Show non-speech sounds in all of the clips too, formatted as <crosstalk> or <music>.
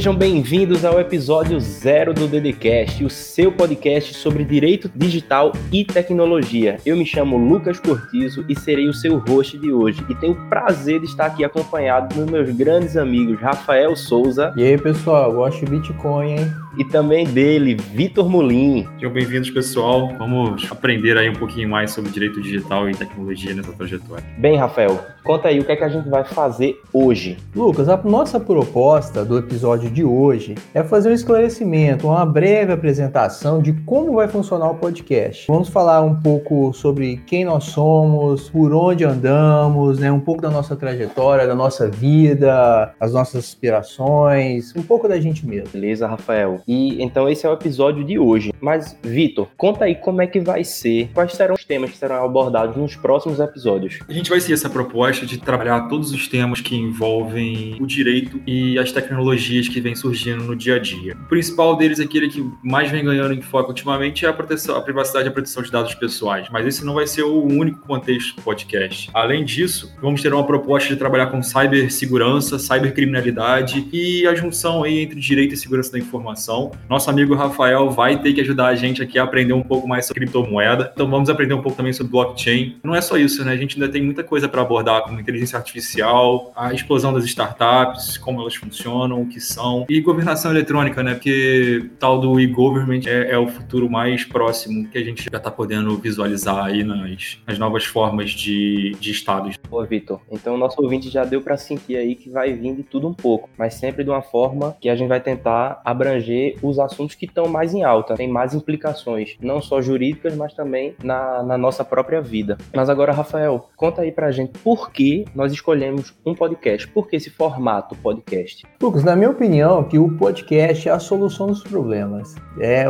Sejam bem-vindos ao episódio zero do DDCast, o seu podcast sobre direito digital e tecnologia. Eu me chamo Lucas Cortizo e serei o seu host de hoje e tenho o prazer de estar aqui acompanhado dos meus grandes amigos Rafael Souza. E aí, pessoal, gosto de Bitcoin, hein? E também dele, Vitor Mulim. Sejam bem-vindos, pessoal. Vamos aprender aí um pouquinho mais sobre direito digital e tecnologia nessa trajetória. Bem, Rafael, conta aí o que é que a gente vai fazer hoje. Lucas, a nossa proposta do episódio de hoje é fazer um esclarecimento, uma breve apresentação de como vai funcionar o podcast. Vamos falar um pouco sobre quem nós somos, por onde andamos, né, um pouco da nossa trajetória, da nossa vida, as nossas aspirações, um pouco da gente mesmo. Beleza, Rafael? E então esse é o episódio de hoje. Mas, Vitor, conta aí como é que vai ser, quais serão os temas que serão abordados nos próximos episódios. A gente vai seguir essa proposta de trabalhar todos os temas que envolvem o direito e as tecnologias que vêm surgindo no dia a dia. O principal deles, aquele que mais vem ganhando em foco ultimamente, é a proteção, a privacidade e a proteção de dados pessoais. Mas esse não vai ser o único contexto do podcast. Além disso, vamos ter uma proposta de trabalhar com cibersegurança, cybercriminalidade e a junção aí entre direito e segurança da informação nosso amigo Rafael vai ter que ajudar a gente aqui a aprender um pouco mais sobre criptomoeda. Então vamos aprender um pouco também sobre blockchain. Não é só isso, né? A gente ainda tem muita coisa para abordar, como inteligência artificial, a explosão das startups, como elas funcionam, o que são, e governação eletrônica, né? Porque tal do e-government é, é, o futuro mais próximo que a gente já está podendo visualizar aí nas, nas novas formas de, de estados. Ô, Vitor, então o nosso ouvinte já deu para sentir aí que vai vir de tudo um pouco, mas sempre de uma forma que a gente vai tentar abranger os assuntos que estão mais em alta, tem mais implicações, não só jurídicas, mas também na, na nossa própria vida. Mas agora, Rafael, conta aí pra gente por que nós escolhemos um podcast, por que esse formato podcast? Lucas, na minha opinião, que o podcast é a solução dos problemas. É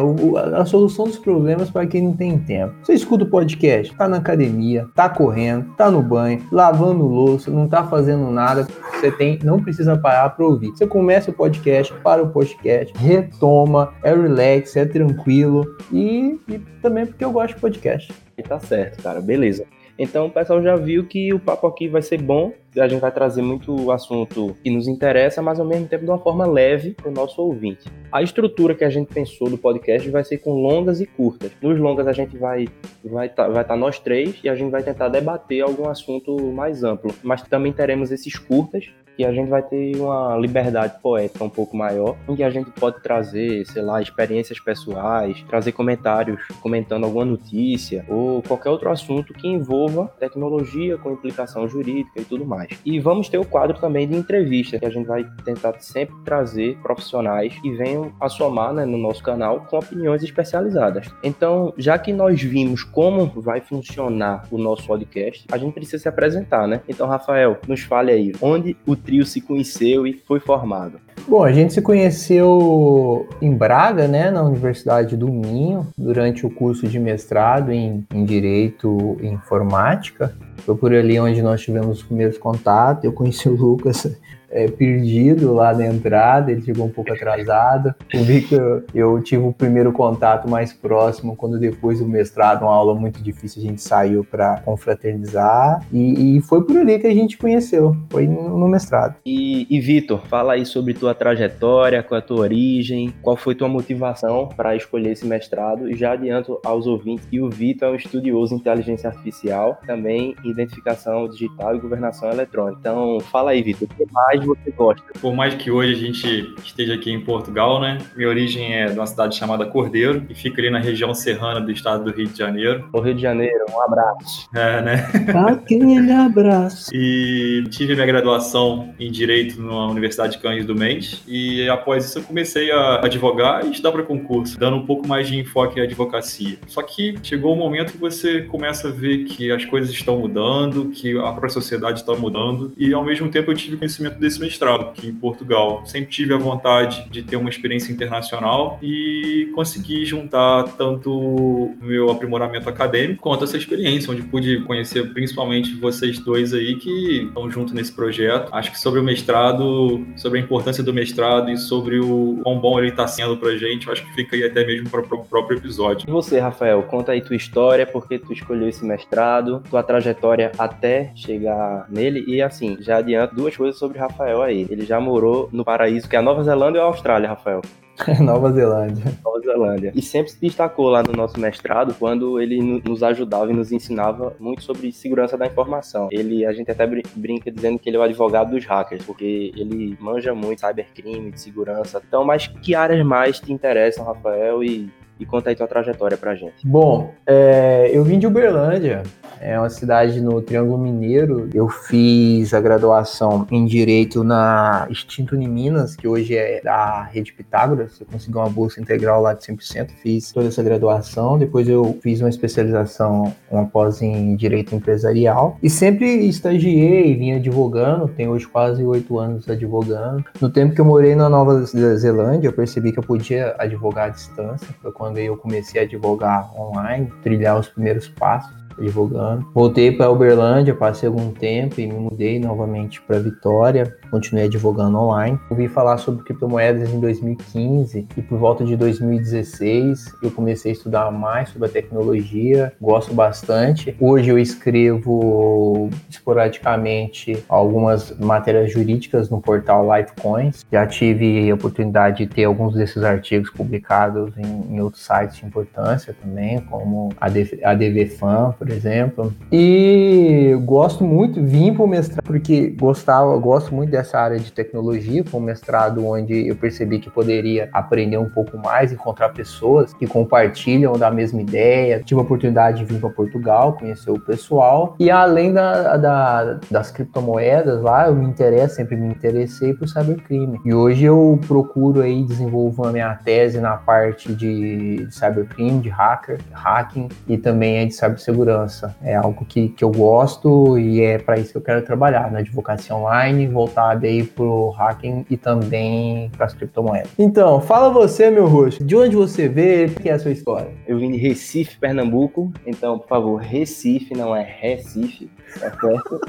a solução dos problemas para quem não tem tempo. Você escuta o podcast, tá na academia, tá correndo, tá no banho, lavando louça, não tá fazendo nada, você tem, não precisa parar para ouvir. Você começa o podcast, para o podcast, toma, é relax, é tranquilo e, e também porque eu gosto de podcast. E tá certo, cara, beleza. Então o pessoal já viu que o papo aqui vai ser bom, a gente vai trazer muito assunto que nos interessa, mas ao mesmo tempo de uma forma leve para o nosso ouvinte. A estrutura que a gente pensou do podcast vai ser com longas e curtas. Nos longas a gente vai vai tá, vai tá nós três e a gente vai tentar debater algum assunto mais amplo, mas também teremos esses curtas que a gente vai ter uma liberdade poética um pouco maior, em que a gente pode trazer, sei lá, experiências pessoais, trazer comentários comentando alguma notícia ou qualquer outro assunto que envolva tecnologia com implicação jurídica e tudo mais. E vamos ter o quadro também de entrevista, que a gente vai tentar sempre trazer profissionais que venham a somar né, no nosso canal com opiniões especializadas. Então, já que nós vimos como vai funcionar o nosso podcast, a gente precisa se apresentar, né? Então, Rafael, nos fale aí, onde o trio se conheceu e foi formado? Bom, a gente se conheceu em Braga, né, na Universidade do Minho, durante o curso de mestrado em, em Direito e Informática. Foi por ali onde nós tivemos os primeiros contatos. Eu conheci o Lucas é, perdido lá na entrada, ele chegou um pouco atrasado. O Victor, eu tive o primeiro contato mais próximo quando depois do mestrado, uma aula muito difícil, a gente saiu para confraternizar e, e, foi por ali que a gente conheceu, foi no, no mestrado. E, e Vitor, fala aí sobre tua trajetória, qual é a tua origem, qual foi tua motivação para escolher esse mestrado e já adianto aos ouvintes que o Vitor é um estudioso em inteligência artificial, também identificação digital e governação eletrônica. Então, fala aí, Vitor, o que mais mais você gosta? Por mais que hoje a gente esteja aqui em Portugal, né? Minha origem é de uma cidade chamada Cordeiro, e fica ali na região serrana do estado do Rio de Janeiro. O Rio de Janeiro, um abraço. É, né? <laughs> Aquele abraço. E tive minha graduação em Direito na Universidade Cândido Mendes, e após isso eu comecei a advogar e estudar para concurso, dando um pouco mais de enfoque em advocacia. Só que chegou um momento que você começa a ver que as coisas estão mudando, que a própria sociedade está mudando, e ao mesmo tempo eu tive conhecimento desse desse mestrado aqui em Portugal. Sempre tive a vontade de ter uma experiência internacional e consegui juntar tanto meu aprimoramento acadêmico quanto essa experiência, onde pude conhecer principalmente vocês dois aí que estão junto nesse projeto. Acho que sobre o mestrado, sobre a importância do mestrado e sobre o quão bom ele está sendo pra gente, acho que fica aí até mesmo para o próprio episódio. E você, Rafael, conta aí tua história, por que tu escolheu esse mestrado, tua trajetória até chegar nele e assim, já adianto duas coisas sobre Rafael Rafael aí. Ele já morou no paraíso que é a Nova Zelândia ou a Austrália, Rafael? <laughs> Nova Zelândia. Nova Zelândia. E sempre se destacou lá no nosso mestrado quando ele nos ajudava e nos ensinava muito sobre segurança da informação. Ele, a gente até brinca dizendo que ele é o advogado dos hackers, porque ele manja muito cybercrime, de segurança. Então, mas que áreas mais te interessam, Rafael? E e conta aí tua trajetória pra gente. Bom, é, eu vim de Uberlândia, é uma cidade no Triângulo Mineiro. Eu fiz a graduação em Direito na Extinto Minas, que hoje é da Rede Pitágoras. Eu consegui uma bolsa integral lá de 100%, fiz toda essa graduação. Depois eu fiz uma especialização, uma pós em Direito Empresarial. E sempre estagiei, vim advogando, tenho hoje quase oito anos advogando. No tempo que eu morei na Nova Zelândia, eu percebi que eu podia advogar à distância. Foi quando quando eu comecei a advogar online, trilhar os primeiros passos advogando. Voltei para Uberlândia, passei algum tempo e me mudei novamente para Vitória, continuei advogando online. Ouvi falar sobre criptomoedas em 2015 e por volta de 2016 eu comecei a estudar mais sobre a tecnologia, gosto bastante. Hoje eu escrevo esporadicamente algumas matérias jurídicas no portal Lifecoins. Já tive a oportunidade de ter alguns desses artigos publicados em, em outros sites de importância também, como a DVFan, por exemplo. E gosto muito, vim para o mestrado porque gostava, gosto muito dessa área de tecnologia, foi um mestrado onde eu percebi que poderia aprender um pouco mais, encontrar pessoas que compartilham da mesma ideia. Tive a oportunidade de vir para Portugal, conhecer o pessoal. E além da, da, das criptomoedas lá, eu me interesso, sempre me interessei por cybercrime. E hoje eu procuro aí desenvolver a minha tese na parte de, de cybercrime, de hacker, hacking e também de cibersegurança segurança. É algo que, que eu gosto e é para isso que eu quero trabalhar, na advocacia online, voltada aí pro hacking e também para as criptomoedas. Então, fala você, meu rosto, de onde você vê, o que é a sua história? Eu vim de Recife, Pernambuco, então, por favor, Recife, não é Recife, tá certo?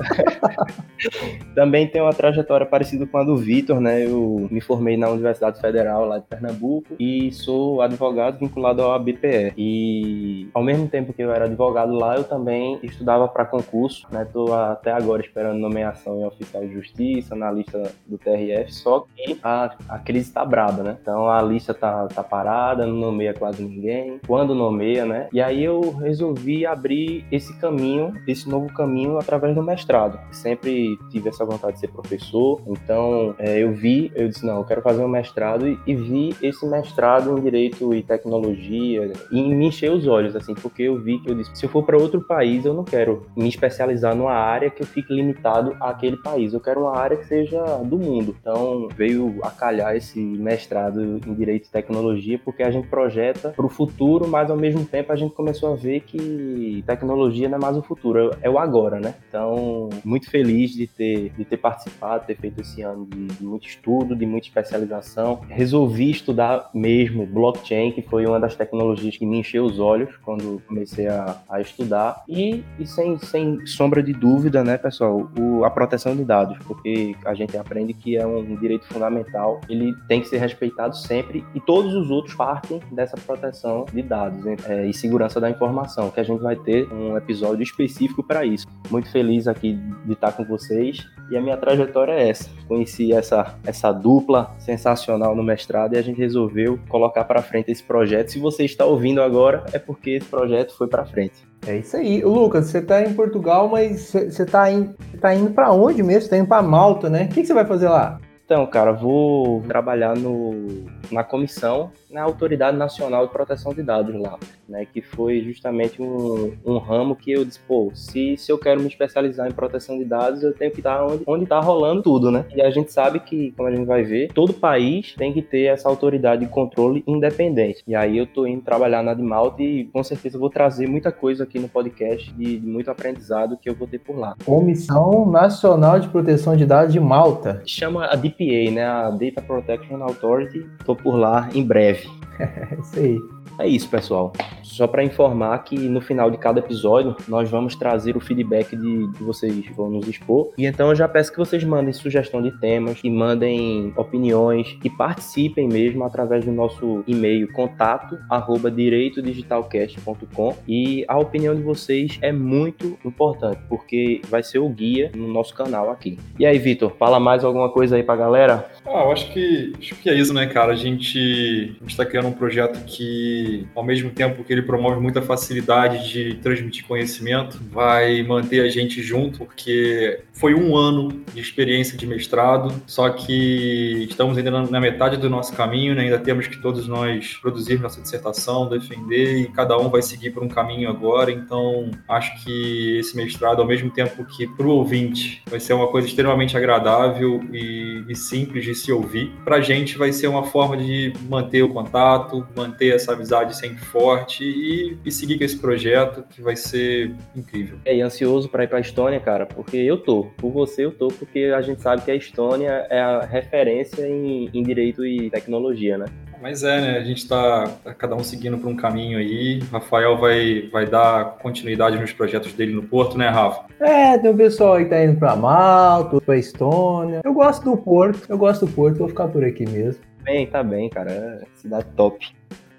<laughs> também tem uma trajetória parecida com a do Vitor, né? Eu me formei na Universidade Federal lá de Pernambuco e sou advogado vinculado ao ABPE. E ao mesmo tempo que eu era advogado lá, eu também estudava para concurso, né? Tô até agora esperando nomeação em oficial de justiça, na lista do TRF, só que a, a crise tá braba, né? Então a lista tá, tá parada, não nomeia quase ninguém. Quando nomeia, né? E aí eu resolvi abrir esse caminho, esse novo caminho através do mestrado. Sempre tive essa vontade de ser professor, então é, eu vi, eu disse, não, eu quero fazer um mestrado e, e vi esse mestrado em Direito e Tecnologia e me encheu os olhos, assim, porque eu vi que eu disse, se eu for para outro país, eu não quero me especializar numa área que eu fique limitado àquele país. Eu quero uma área que seja do mundo. Então, veio a calhar esse mestrado em Direito e Tecnologia, porque a gente projeta para o futuro, mas ao mesmo tempo a gente começou a ver que tecnologia não é mais o futuro, é o agora, né? Então, muito feliz de ter, de ter participado, ter feito esse ano de, de muito estudo, de muita especialização. Resolvi estudar mesmo blockchain, que foi uma das tecnologias que me encheu os olhos quando comecei a, a estudar estudar e, e sem, sem sombra de dúvida, né, pessoal, o, a proteção de dados, porque a gente aprende que é um direito fundamental, ele tem que ser respeitado sempre e todos os outros partem dessa proteção de dados é, e segurança da informação, que a gente vai ter um episódio específico para isso. Muito feliz aqui de estar com vocês e a minha trajetória é essa. Conheci essa, essa dupla sensacional no mestrado e a gente resolveu colocar para frente esse projeto. Se você está ouvindo agora, é porque esse projeto foi para frente. É isso aí. Lucas, você está em Portugal, mas você está in, tá indo para onde mesmo? Está indo para Malta, né? O que você vai fazer lá? Então, cara, vou trabalhar no, na comissão na Autoridade Nacional de Proteção de Dados lá, né? Que foi justamente um, um ramo que eu disse, pô, se, se eu quero me especializar em proteção de dados, eu tenho que estar onde, onde tá rolando tudo, né? E a gente sabe que, como a gente vai ver, todo país tem que ter essa autoridade de controle independente. E aí eu tô indo trabalhar na de Malta e com certeza vou trazer muita coisa aqui no podcast de, de muito aprendizado que eu vou ter por lá. Comissão Nacional de Proteção de Dados de Malta. Chama a DPA, né? A Data Protection Authority. Tô por lá em breve. <laughs> É isso aí. É isso, pessoal. Só para informar que no final de cada episódio nós vamos trazer o feedback de que vocês vão nos expor. E então eu já peço que vocês mandem sugestão de temas, e mandem opiniões e participem mesmo através do nosso e-mail contato arroba direitodigitalcast.com e a opinião de vocês é muito importante porque vai ser o guia no nosso canal aqui. E aí, Vitor, fala mais alguma coisa aí pra galera? Ah, eu acho que, acho que é isso, né, cara? A gente está criando um projeto que, ao mesmo tempo que ele promove muita facilidade de transmitir conhecimento, vai manter a gente junto, porque foi um ano de experiência de mestrado, só que estamos ainda na metade do nosso caminho, né? ainda temos que todos nós produzir nossa dissertação, defender, e cada um vai seguir por um caminho agora, então acho que esse mestrado, ao mesmo tempo que para o ouvinte vai ser uma coisa extremamente agradável e, e simples de se ouvir, para a gente vai ser uma forma de manter o contato, manter essa amizade sempre forte e, e seguir com esse projeto que vai ser incrível. É, e ansioso para ir para a Estônia, cara, porque eu tô. Por você eu tô, porque a gente sabe que a Estônia é a referência em, em direito e tecnologia, né? Mas é, né? A gente está tá cada um seguindo por um caminho aí. Rafael vai, vai dar continuidade nos projetos dele no Porto, né, Rafa? É, tem o pessoal aí que tá indo para Malta, para Estônia. Eu gosto do Porto, eu gosto do Porto, vou ficar por aqui mesmo. Bem, tá bem, cara. É cidade top.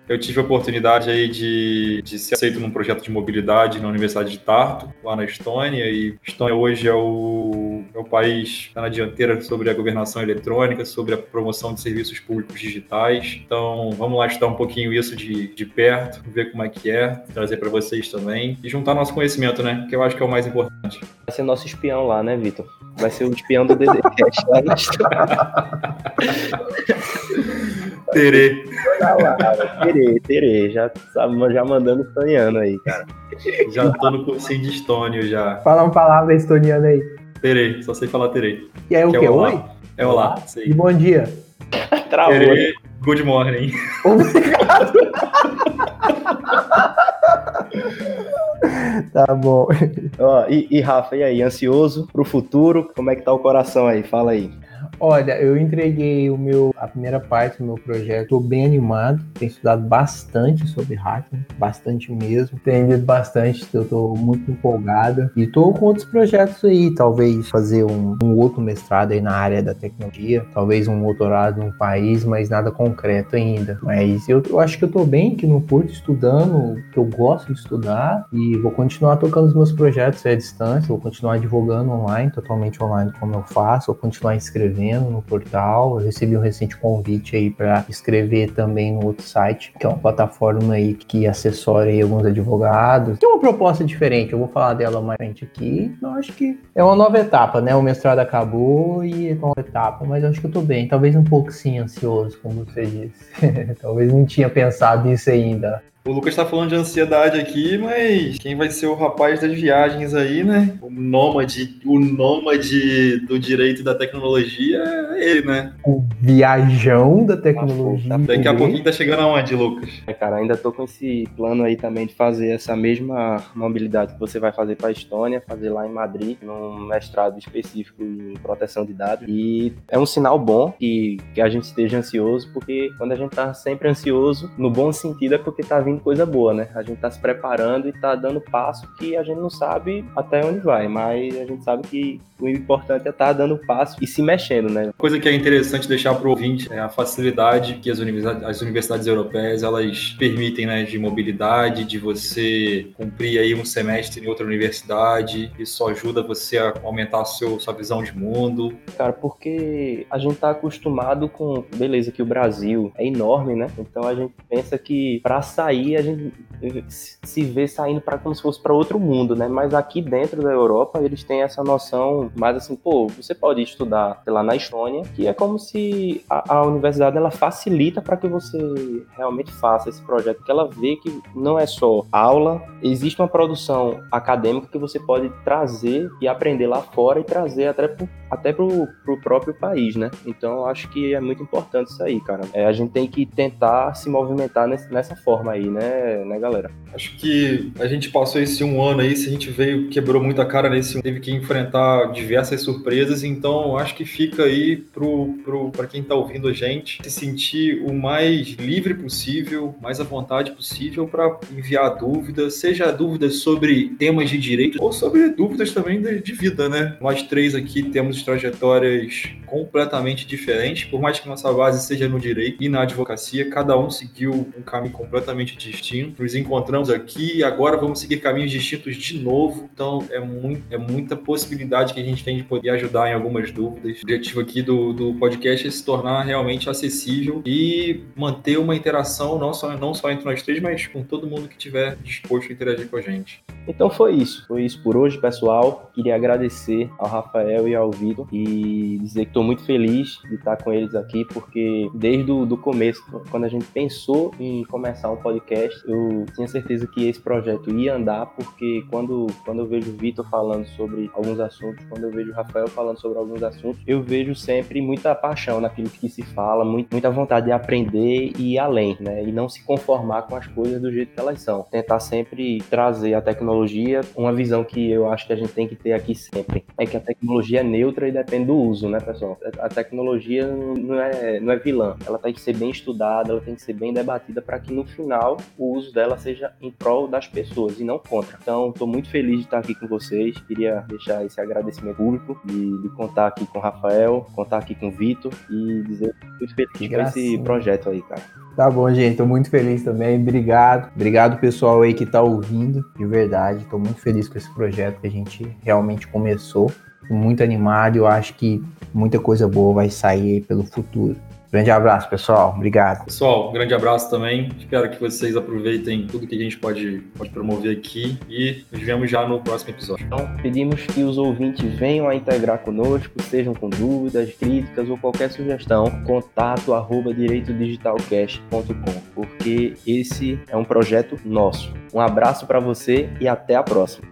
Eu tive a oportunidade aí de, de ser aceito num projeto de mobilidade na Universidade de Tartu, lá na Estônia, e Estônia hoje é o, é o país tá na dianteira sobre a governação eletrônica, sobre a promoção de serviços públicos digitais. Então, vamos lá estudar um pouquinho isso de, de perto, ver como é que é, trazer para vocês também, e juntar nosso conhecimento, né? Que eu acho que é o mais importante. Vai ser nosso espião lá, né, Vitor? Vai ser o espião do DDCast lá na <laughs> Terê. Terê, terê. Já, já mandando estoniano aí, cara. Já tô no cursinho de estônio já. Fala uma palavra estoniana aí. Terê, só sei falar terê. E aí o Que que? é olá. Oi? É olá, E sei. bom dia. Travou. Terê, good morning. <laughs> Obrigado. <laughs> tá bom. Ó, e, e Rafa, e aí? Ansioso pro futuro? Como é que tá o coração aí? Fala aí. Olha, eu entreguei o meu, a primeira parte do meu projeto. Estou bem animado. Tenho estudado bastante sobre hacking, bastante mesmo. Tenho lido bastante. Eu muito empolgado. E estou com outros projetos aí. Talvez fazer um, um outro mestrado aí na área da tecnologia. Talvez um doutorado num país, mas nada concreto ainda. Mas eu, eu acho que eu bem aqui no Porto estudando que eu gosto de estudar. E vou continuar tocando os meus projetos à distância. Vou continuar divulgando online, totalmente online como eu faço. Vou continuar escrevendo no portal. Eu recebi um recente convite aí para escrever também no outro site, que é uma plataforma aí que assessora aí alguns advogados. Tem uma proposta diferente, eu vou falar dela mais frente aqui. Eu acho que é uma nova etapa, né? O mestrado acabou e é uma nova etapa, mas eu acho que eu tô bem. Talvez um pouco sim ansioso, como você disse. <laughs> Talvez não tinha pensado nisso ainda. O Lucas tá falando de ansiedade aqui, mas quem vai ser o rapaz das viagens aí, né? O nômade, o nômade do direito e da tecnologia é ele, né? O viajão da tecnologia. Daqui a pouquinho tá chegando aonde, Lucas? É, cara, ainda tô com esse plano aí também de fazer essa mesma mobilidade que você vai fazer para Estônia, fazer lá em Madrid, num mestrado específico em proteção de dados. E é um sinal bom que, que a gente esteja ansioso, porque quando a gente tá sempre ansioso, no bom sentido, é porque tá vindo coisa boa, né? A gente tá se preparando e tá dando passo que a gente não sabe até onde vai, mas a gente sabe que o importante é estar tá dando passo e se mexendo, né? Coisa que é interessante deixar para o ouvinte é a facilidade que as universidades, as universidades europeias elas permitem, né, de mobilidade, de você cumprir aí um semestre em outra universidade. Isso ajuda você a aumentar a seu, sua visão de mundo. Cara, porque a gente tá acostumado com, beleza, que o Brasil é enorme, né? Então a gente pensa que para sair a gente se vê saindo para como se fosse para outro mundo, né? Mas aqui dentro da Europa eles têm essa noção mais assim, pô, você pode estudar, sei lá, na Estônia, que é como se a, a universidade ela facilita para que você realmente faça esse projeto, que ela vê que não é só aula, existe uma produção acadêmica que você pode trazer e aprender lá fora e trazer até pro, até pro, pro próprio país, né? Então acho que é muito importante isso aí, cara. É, a gente tem que tentar se movimentar nesse, nessa forma aí, né, né, galera? Acho que a gente passou esse um ano aí, se a gente veio, quebrou muita cara nesse teve que enfrentar diversas surpresas, então acho que fica aí pro, pro, para quem está ouvindo a gente se sentir o mais livre possível, mais à vontade possível para enviar dúvidas, seja dúvidas sobre temas de direito ou sobre dúvidas também de, de vida, né? Nós três aqui temos trajetórias completamente diferentes, por mais que nossa base seja no direito e na advocacia, cada um seguiu um caminho completamente distinto. Nos encontramos aqui e agora vamos seguir caminhos distintos de novo. Então é, muito, é muita possibilidade que a gente tem de poder ajudar em algumas dúvidas. O objetivo aqui do, do podcast é se tornar realmente acessível e manter uma interação não só, não só entre nós três, mas com todo mundo que estiver disposto a interagir com a gente. Então foi isso. Foi isso por hoje, pessoal. Queria agradecer ao Rafael e ao Vitor e dizer que estou muito feliz de estar com eles aqui, porque desde o do começo, quando a gente pensou em começar um podcast, eu tinha certeza que esse projeto ia andar, porque quando, quando eu vejo o Vitor falando sobre alguns assuntos, quando eu vejo o Rafael falando sobre alguns assuntos, eu vejo sempre muita paixão naquilo que se fala, muita vontade de aprender e ir além, né? E não se conformar com as coisas do jeito que elas são. Tentar sempre trazer a tecnologia, uma visão que eu acho que a gente tem que ter aqui sempre, é que a tecnologia é neutra e depende do uso, né, pessoal? A tecnologia não é, não é vilã, ela tem que ser bem estudada, ela tem que ser bem debatida para que no final o uso dela seja em prol das pessoas e não contra. Então, estou muito feliz de estar aqui com vocês, queria deixar esse agradecimento público de, de contar aqui com o Rafael, contar aqui com o Vitor e dizer muito feliz com esse projeto aí, cara. Tá bom, gente. Tô muito feliz também. Obrigado. Obrigado, pessoal aí que tá ouvindo. De verdade, tô muito feliz com esse projeto que a gente realmente começou. Tô muito animado. Eu acho que muita coisa boa vai sair pelo futuro. Grande abraço, pessoal. Obrigado. Pessoal, um grande abraço também. Espero que vocês aproveitem tudo que a gente pode, pode promover aqui e nos vemos já no próximo episódio. Então, pedimos que os ouvintes venham a integrar conosco, sejam com dúvidas, críticas ou qualquer sugestão, contato arroba direitodigitalcast.com, porque esse é um projeto nosso. Um abraço para você e até a próxima.